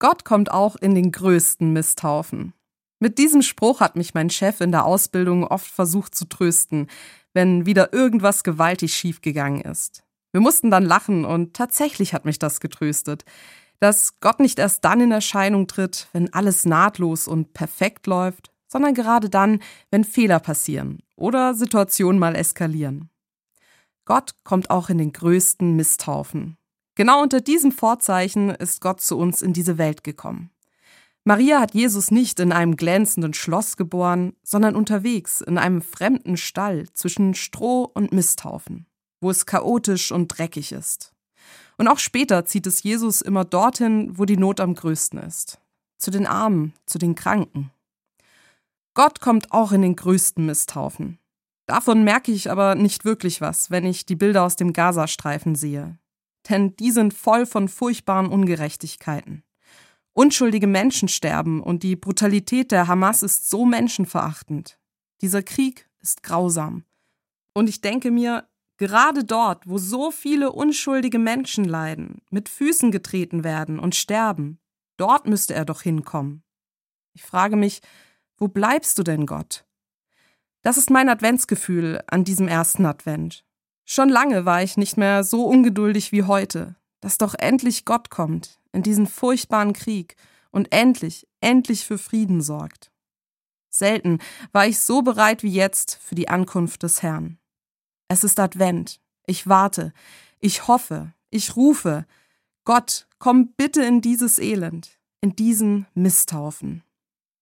Gott kommt auch in den größten Misthaufen. Mit diesem Spruch hat mich mein Chef in der Ausbildung oft versucht zu trösten, wenn wieder irgendwas gewaltig schiefgegangen ist. Wir mussten dann lachen und tatsächlich hat mich das getröstet, dass Gott nicht erst dann in Erscheinung tritt, wenn alles nahtlos und perfekt läuft, sondern gerade dann, wenn Fehler passieren oder Situationen mal eskalieren. Gott kommt auch in den größten Misthaufen. Genau unter diesem Vorzeichen ist Gott zu uns in diese Welt gekommen. Maria hat Jesus nicht in einem glänzenden Schloss geboren, sondern unterwegs in einem fremden Stall zwischen Stroh und Misthaufen, wo es chaotisch und dreckig ist. Und auch später zieht es Jesus immer dorthin, wo die Not am größten ist. Zu den Armen, zu den Kranken. Gott kommt auch in den größten Misthaufen. Davon merke ich aber nicht wirklich was, wenn ich die Bilder aus dem Gazastreifen sehe. Denn die sind voll von furchtbaren Ungerechtigkeiten. Unschuldige Menschen sterben und die Brutalität der Hamas ist so menschenverachtend. Dieser Krieg ist grausam. Und ich denke mir, gerade dort, wo so viele unschuldige Menschen leiden, mit Füßen getreten werden und sterben, dort müsste er doch hinkommen. Ich frage mich, wo bleibst du denn, Gott? Das ist mein Adventsgefühl an diesem ersten Advent. Schon lange war ich nicht mehr so ungeduldig wie heute, dass doch endlich Gott kommt in diesen furchtbaren Krieg und endlich, endlich für Frieden sorgt. Selten war ich so bereit wie jetzt für die Ankunft des Herrn. Es ist Advent. Ich warte. Ich hoffe. Ich rufe. Gott, komm bitte in dieses Elend, in diesen Misthaufen.